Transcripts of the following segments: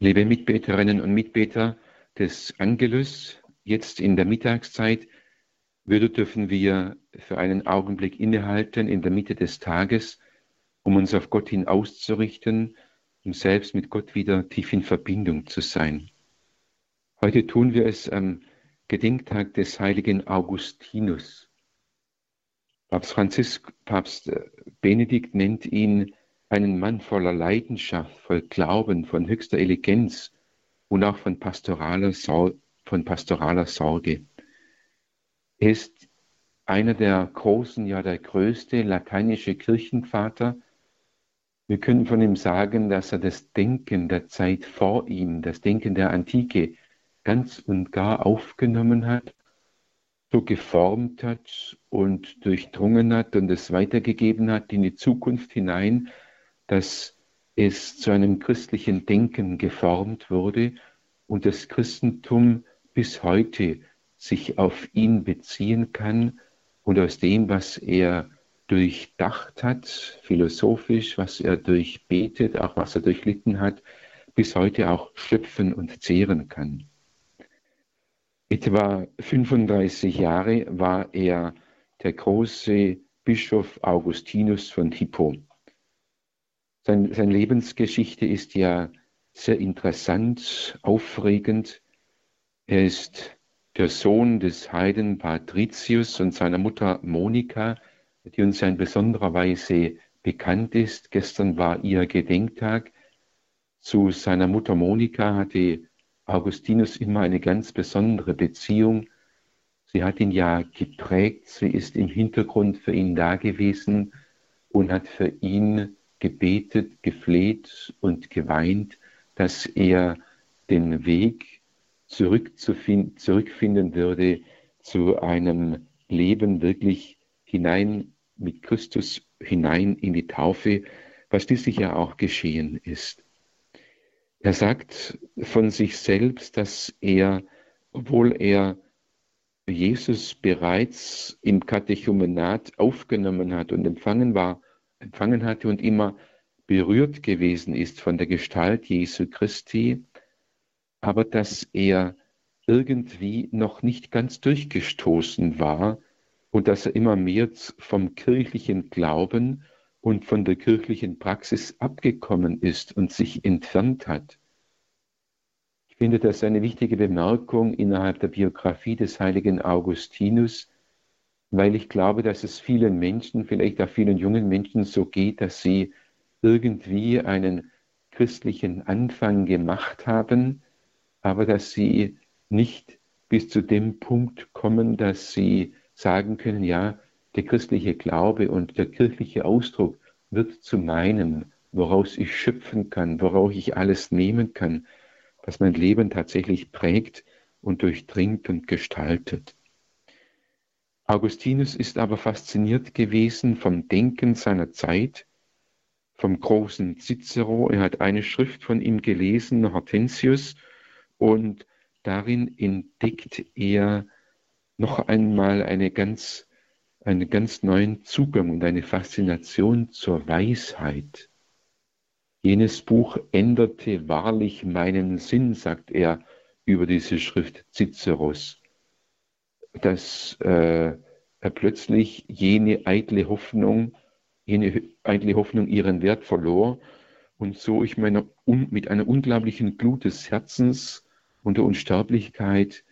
Liebe Mitbeterinnen und Mitbeter des Angelus, jetzt in der Mittagszeit würde dürfen wir für einen Augenblick innehalten in der Mitte des Tages, um uns auf Gott hin auszurichten, um selbst mit Gott wieder tief in Verbindung zu sein. Heute tun wir es am Gedenktag des heiligen Augustinus. Papst Franzisk, Papst Benedikt nennt ihn einen Mann voller Leidenschaft, voll Glauben, von höchster Eleganz und auch von pastoraler, von pastoraler Sorge. Er ist einer der großen, ja der größte lateinische Kirchenvater. Wir können von ihm sagen, dass er das Denken der Zeit vor ihm, das Denken der Antike ganz und gar aufgenommen hat, so geformt hat und durchdrungen hat und es weitergegeben hat in die Zukunft hinein, dass es zu einem christlichen Denken geformt wurde und das Christentum bis heute sich auf ihn beziehen kann und aus dem, was er durchdacht hat, philosophisch, was er durchbetet, auch was er durchlitten hat, bis heute auch schöpfen und zehren kann. Etwa 35 Jahre war er der große Bischof Augustinus von Hippo. Sein, seine Lebensgeschichte ist ja sehr interessant, aufregend. Er ist der Sohn des Heiden Patricius und seiner Mutter Monika, die uns in besonderer Weise bekannt ist. Gestern war ihr Gedenktag. Zu seiner Mutter Monika hatte Augustinus immer eine ganz besondere Beziehung. Sie hat ihn ja geprägt, sie ist im Hintergrund für ihn da gewesen und hat für ihn gebetet, gefleht und geweint, dass er den Weg zurückfinden würde zu einem Leben wirklich hinein mit Christus hinein in die Taufe, was schließlich ja auch geschehen ist. Er sagt von sich selbst, dass er, obwohl er Jesus bereits im Katechumenat aufgenommen hat und empfangen war, empfangen hatte und immer berührt gewesen ist von der Gestalt Jesu Christi, aber dass er irgendwie noch nicht ganz durchgestoßen war und dass er immer mehr vom kirchlichen Glauben und von der kirchlichen Praxis abgekommen ist und sich entfernt hat. Ich finde das eine wichtige Bemerkung innerhalb der Biografie des heiligen Augustinus, weil ich glaube, dass es vielen Menschen, vielleicht auch vielen jungen Menschen so geht, dass sie irgendwie einen christlichen Anfang gemacht haben, aber dass sie nicht bis zu dem Punkt kommen, dass sie sagen können, ja, der christliche Glaube und der kirchliche Ausdruck wird zu meinem, woraus ich schöpfen kann, woraus ich alles nehmen kann, was mein Leben tatsächlich prägt und durchdringt und gestaltet. Augustinus ist aber fasziniert gewesen vom Denken seiner Zeit, vom großen Cicero. Er hat eine Schrift von ihm gelesen, Hortensius, und darin entdeckt er noch einmal eine ganz, einen ganz neuen Zugang und eine Faszination zur Weisheit. Jenes Buch änderte wahrlich meinen Sinn, sagt er über diese Schrift Ciceros dass äh, plötzlich jene eitle Hoffnung, jene eitle Hoffnung ihren Wert verlor und so ich meiner, un, mit einer unglaublichen Glut des Herzens und der Unsterblichkeit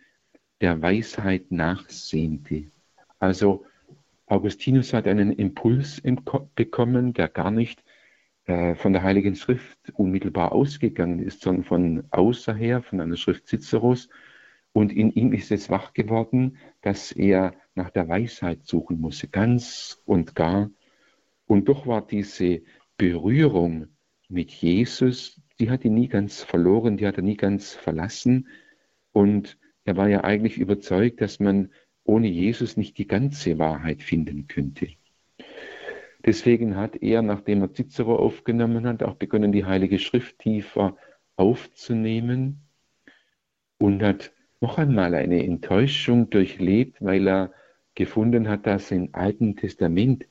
der Weisheit nachsehnte. Also Augustinus hat einen Impuls bekommen, der gar nicht äh, von der Heiligen Schrift unmittelbar ausgegangen ist, sondern von außerher, von einer Schrift Ciceros, und in ihm ist es wach geworden, dass er nach der Weisheit suchen musste, ganz und gar. Und doch war diese Berührung mit Jesus, die hat ihn nie ganz verloren, die hat er nie ganz verlassen. Und er war ja eigentlich überzeugt, dass man ohne Jesus nicht die ganze Wahrheit finden könnte. Deswegen hat er, nachdem er Cicero aufgenommen hat, auch begonnen, die Heilige Schrift tiefer aufzunehmen und hat noch einmal eine Enttäuschung durchlebt, weil er gefunden hat, dass im Alten Testament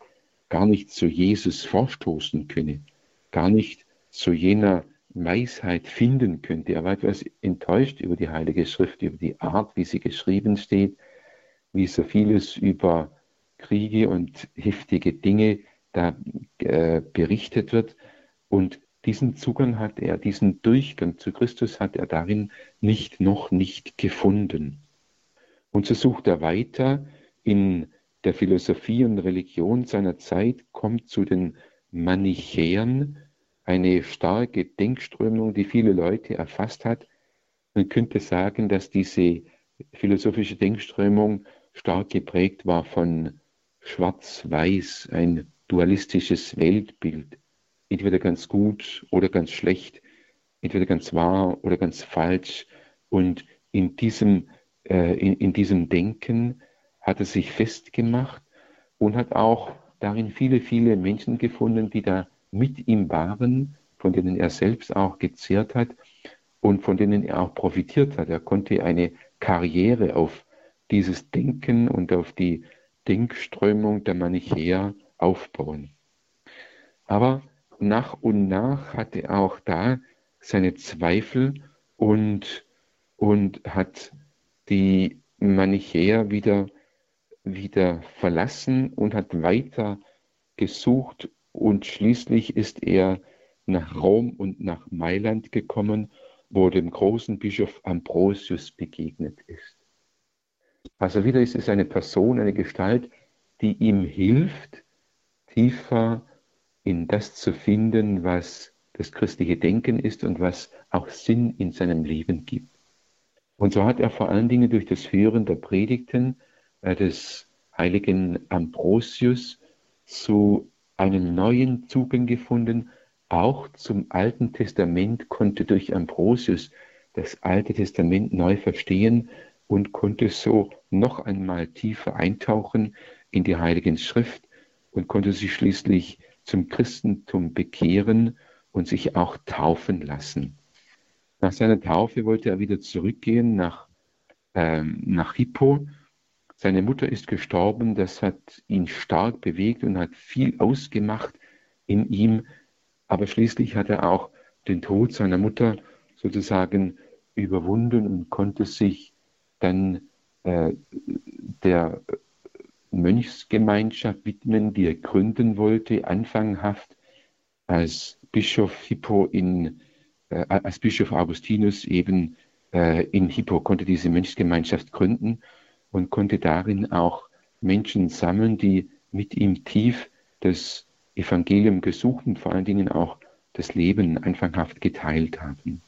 gar nicht zu Jesus vorstoßen könne, gar nicht zu jener Weisheit finden könnte. Er war etwas enttäuscht über die Heilige Schrift, über die Art, wie sie geschrieben steht, wie so vieles über Kriege und heftige Dinge da äh, berichtet wird. Und diesen Zugang hat er, diesen Durchgang zu Christus hat er darin nicht, noch nicht gefunden. Und so sucht er weiter in der Philosophie und Religion seiner Zeit, kommt zu den Manichäern, eine starke Denkströmung, die viele Leute erfasst hat. Man könnte sagen, dass diese philosophische Denkströmung stark geprägt war von Schwarz-Weiß, ein dualistisches Weltbild, entweder ganz gut oder ganz schlecht, entweder ganz wahr oder ganz falsch. Und in diesem, äh, in, in diesem Denken hat er sich festgemacht und hat auch darin viele, viele Menschen gefunden, die da mit ihm waren, von denen er selbst auch gezehrt hat und von denen er auch profitiert hat. Er konnte eine Karriere auf dieses Denken und auf die Denkströmung der Manichäer aufbauen. Aber nach und nach hatte er auch da seine Zweifel und, und hat die Manichäer wieder, wieder verlassen und hat weiter gesucht und schließlich ist er nach Rom und nach Mailand gekommen, wo dem großen Bischof Ambrosius begegnet ist. Also wieder ist es eine Person, eine Gestalt, die ihm hilft, tiefer in das zu finden, was das christliche Denken ist und was auch Sinn in seinem Leben gibt. Und so hat er vor allen Dingen durch das Hören der Predigten äh, des heiligen Ambrosius zu einen neuen Zugang gefunden. Auch zum Alten Testament konnte durch Ambrosius das Alte Testament neu verstehen und konnte so noch einmal tiefer eintauchen in die Heiligen Schrift und konnte sich schließlich zum Christentum bekehren und sich auch taufen lassen. Nach seiner Taufe wollte er wieder zurückgehen nach, ähm, nach Hippo seine Mutter ist gestorben, das hat ihn stark bewegt und hat viel ausgemacht in ihm, aber schließlich hat er auch den Tod seiner Mutter sozusagen überwunden und konnte sich dann äh, der Mönchsgemeinschaft widmen, die er gründen wollte, anfanghaft als Bischof Hippo in, äh, als Bischof Augustinus eben äh, in Hippo konnte diese Mönchsgemeinschaft gründen und konnte darin auch Menschen sammeln, die mit ihm tief das Evangelium gesucht und vor allen Dingen auch das Leben anfanghaft geteilt haben.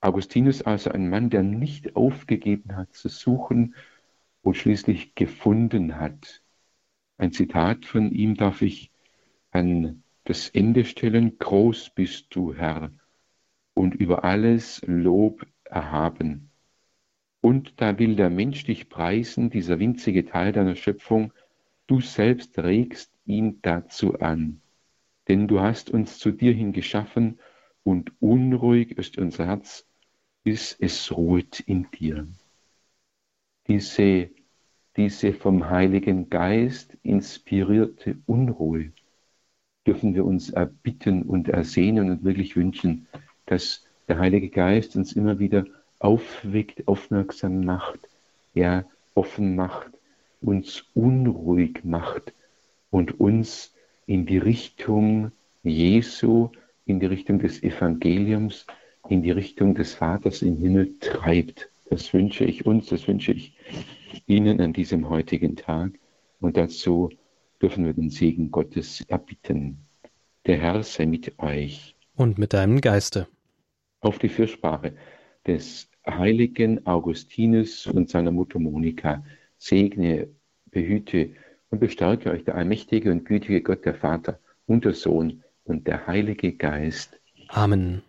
Augustinus also ein Mann, der nicht aufgegeben hat zu suchen und schließlich gefunden hat. Ein Zitat von ihm darf ich an das Ende stellen. Groß bist du, Herr, und über alles Lob erhaben. Und da will der Mensch dich preisen, dieser winzige Teil deiner Schöpfung, du selbst regst ihn dazu an. Denn du hast uns zu dir hin geschaffen und unruhig ist unser Herz, bis es ruht in dir. Diese, diese vom Heiligen Geist inspirierte Unruhe dürfen wir uns erbitten und ersehnen und wirklich wünschen, dass der Heilige Geist uns immer wieder aufweckt, aufmerksam macht, ja, offen macht, uns unruhig macht und uns in die Richtung Jesu, in die Richtung des Evangeliums, in die Richtung des Vaters im Himmel treibt. Das wünsche ich uns, das wünsche ich Ihnen an diesem heutigen Tag. Und dazu dürfen wir den Segen Gottes erbitten. Der Herr sei mit euch. Und mit deinem Geiste. Auf die Fürsprache des heiligen Augustinus und seiner Mutter Monika segne, behüte und bestärke euch der allmächtige und gütige Gott, der Vater und der Sohn und der Heilige Geist. Amen.